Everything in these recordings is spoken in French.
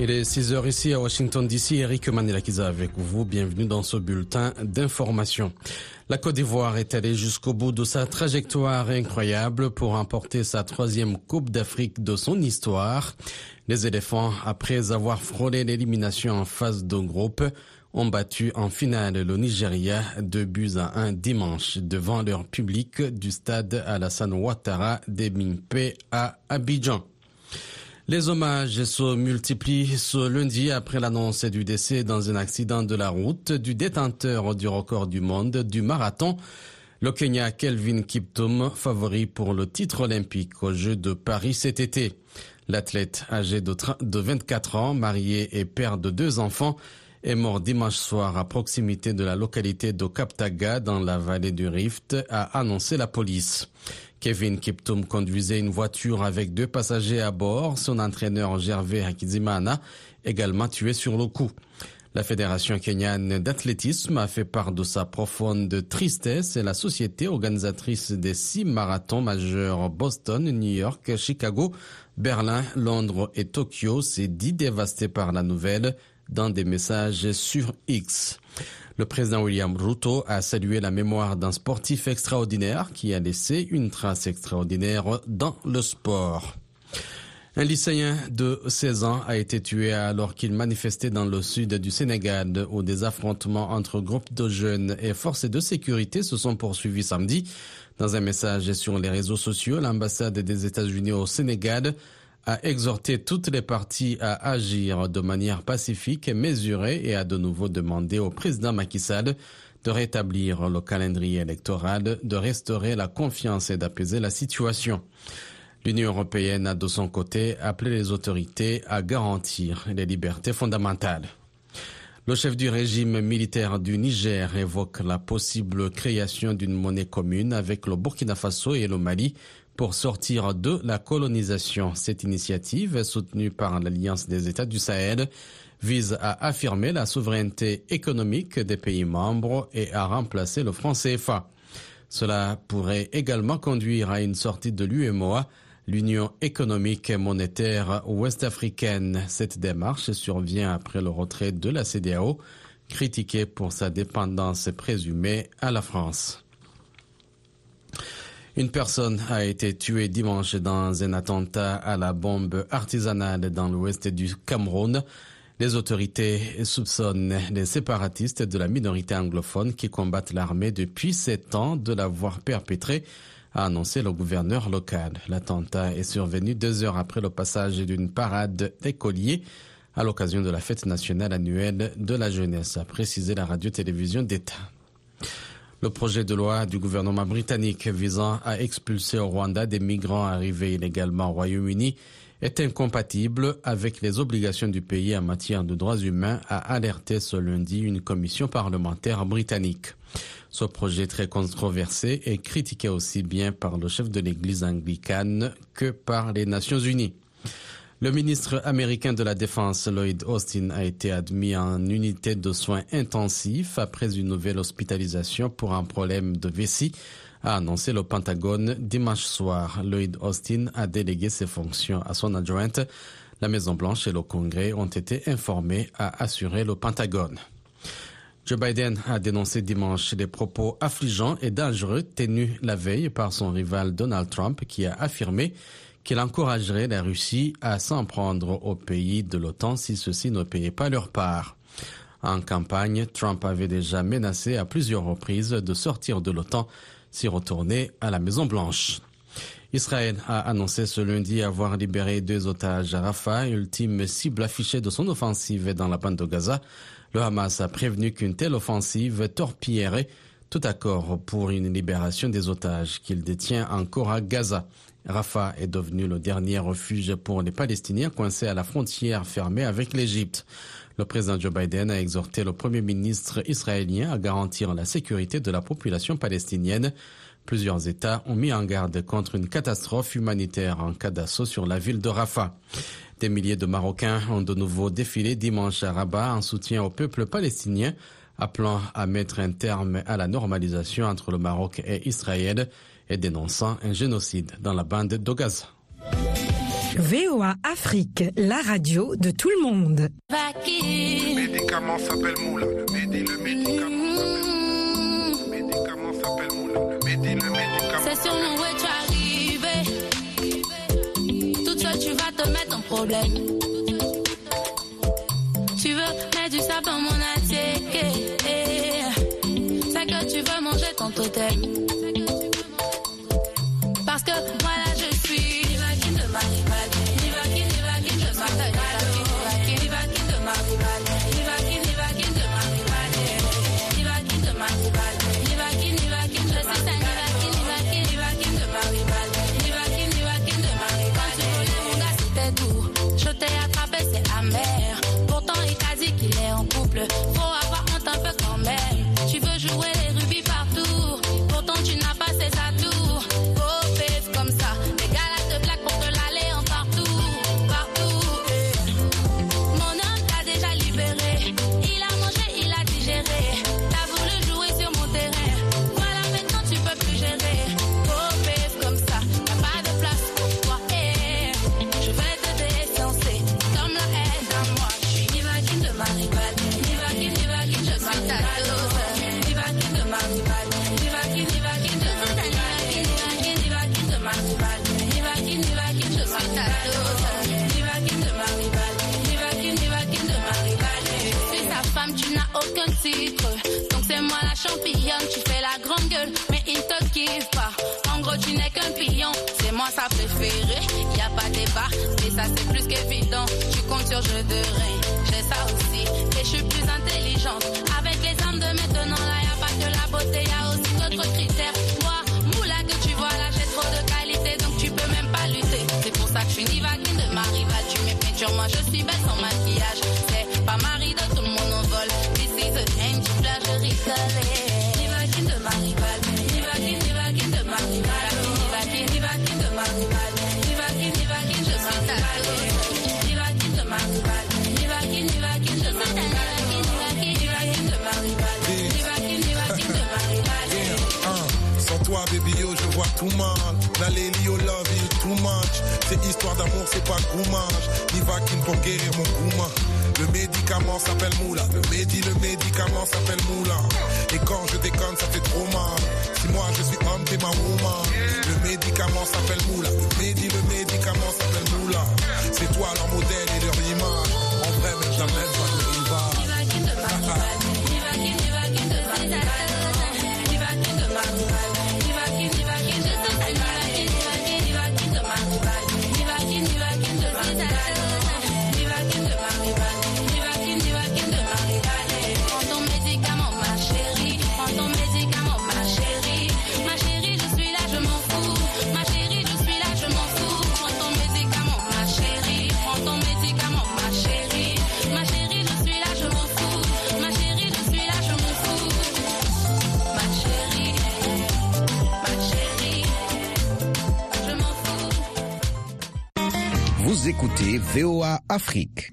Il est 6 heures ici à Washington DC. Eric Manilakiza avec vous. Bienvenue dans ce bulletin d'information. La Côte d'Ivoire est allée jusqu'au bout de sa trajectoire incroyable pour remporter sa troisième Coupe d'Afrique de son histoire. Les éléphants, après avoir frôlé l'élimination en phase de groupe, ont battu en finale le Nigeria deux buts à un dimanche devant leur public du stade Alassane Ouattara d'Ebimpe à Abidjan. Les hommages se multiplient ce lundi après l'annonce du décès dans un accident de la route du détenteur du record du monde du marathon, le Kenya Kelvin Kiptum, favori pour le titre olympique aux Jeux de Paris cet été. L'athlète âgé de, 24 ans, marié et père de deux enfants, est mort dimanche soir à proximité de la localité de Kaptaga dans la vallée du Rift, a annoncé la police. Kevin Kiptum conduisait une voiture avec deux passagers à bord. Son entraîneur Gervais Hakizimana, également tué sur le coup. La Fédération kenyane d'athlétisme a fait part de sa profonde tristesse et la société organisatrice des six marathons majeurs Boston, New York, Chicago, Berlin, Londres et Tokyo s'est dit dévastée par la nouvelle dans des messages sur X. Le président William Ruto a salué la mémoire d'un sportif extraordinaire qui a laissé une trace extraordinaire dans le sport. Un lycéen de 16 ans a été tué alors qu'il manifestait dans le sud du Sénégal où des affrontements entre groupes de jeunes et forces de sécurité se sont poursuivis samedi. Dans un message sur les réseaux sociaux, l'ambassade des États-Unis au Sénégal a exhorté toutes les parties à agir de manière pacifique et mesurée et a de nouveau demandé au président Macky Sall de rétablir le calendrier électoral, de restaurer la confiance et d'apaiser la situation. L'Union européenne a de son côté appelé les autorités à garantir les libertés fondamentales. Le chef du régime militaire du Niger évoque la possible création d'une monnaie commune avec le Burkina Faso et le Mali pour sortir de la colonisation. Cette initiative, soutenue par l'Alliance des États du Sahel, vise à affirmer la souveraineté économique des pays membres et à remplacer le franc CFA. Cela pourrait également conduire à une sortie de l'UMOA, l'Union économique et monétaire ouest-africaine. Cette démarche survient après le retrait de la CDAO, critiquée pour sa dépendance présumée à la France. Une personne a été tuée dimanche dans un attentat à la bombe artisanale dans l'ouest du Cameroun. Les autorités soupçonnent les séparatistes de la minorité anglophone qui combattent l'armée depuis sept ans de l'avoir perpétré, a annoncé le gouverneur local. L'attentat est survenu deux heures après le passage d'une parade d'écoliers à l'occasion de la fête nationale annuelle de la jeunesse, a précisé la radio-télévision d'État. Le projet de loi du gouvernement britannique visant à expulser au Rwanda des migrants arrivés illégalement au Royaume-Uni est incompatible avec les obligations du pays en matière de droits humains, a alerté ce lundi une commission parlementaire britannique. Ce projet très controversé est critiqué aussi bien par le chef de l'église anglicane que par les Nations unies. Le ministre américain de la Défense, Lloyd Austin, a été admis en unité de soins intensifs après une nouvelle hospitalisation pour un problème de vessie, a annoncé le Pentagone dimanche soir. Lloyd Austin a délégué ses fonctions à son adjointe. La Maison-Blanche et le Congrès ont été informés, a assuré le Pentagone. Joe Biden a dénoncé dimanche des propos affligeants et dangereux tenus la veille par son rival Donald Trump qui a affirmé qu'il encouragerait la Russie à s'en prendre aux pays de l'OTAN si ceux-ci ne payaient pas leur part. En campagne, Trump avait déjà menacé à plusieurs reprises de sortir de l'OTAN s'y retourner à la Maison-Blanche. Israël a annoncé ce lundi avoir libéré deux otages à Rafah, ultime cible affichée de son offensive dans la bande de Gaza. Le Hamas a prévenu qu'une telle offensive torpillerait tout accord pour une libération des otages qu'il détient encore à Gaza. Rafah est devenu le dernier refuge pour les Palestiniens coincés à la frontière fermée avec l'Égypte. Le président Joe Biden a exhorté le premier ministre israélien à garantir la sécurité de la population palestinienne. Plusieurs États ont mis en garde contre une catastrophe humanitaire en cas d'assaut sur la ville de Rafah. Des milliers de Marocains ont de nouveau défilé dimanche à Rabat en soutien au peuple palestinien, appelant à mettre un terme à la normalisation entre le Maroc et Israël et dénonçant un génocide dans la bande de Gaza. VOA Afrique, la radio de tout le monde. Tu veux mettre du sapin mon assiette, ça que tu veux manger ton totem. tu n'as aucun titre. Donc c'est moi la championne, tu fais la grande gueule, mais il te kiffe pas. En gros, tu n'es qu'un pion, c'est moi sa préférée. Y a pas débat, mais ça c'est plus qu'évident. Tu comptes sur je de j'ai ça aussi. Et je suis plus intelligente avec les armes de maintenant Je vois tout mal. N'allez yo, love is too much. C'est histoire d'amour, c'est pas goumage. Nivaquine pour guérir mon gouma. Le médicament s'appelle Moula. Le le médicament s'appelle Moula. Et quand je déconne, ça fait trop mal. Si moi je suis homme, t'es ma. Le médicament s'appelle Moula. Le médi, le médicament s'appelle Moula. C'est toi leur modèle et leur image. Vous écoutez VOA Afrique.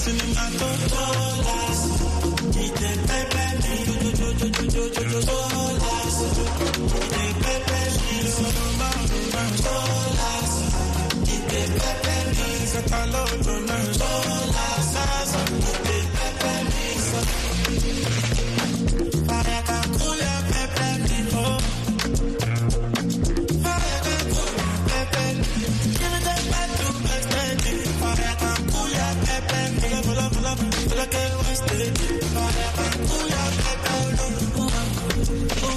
It's my impact.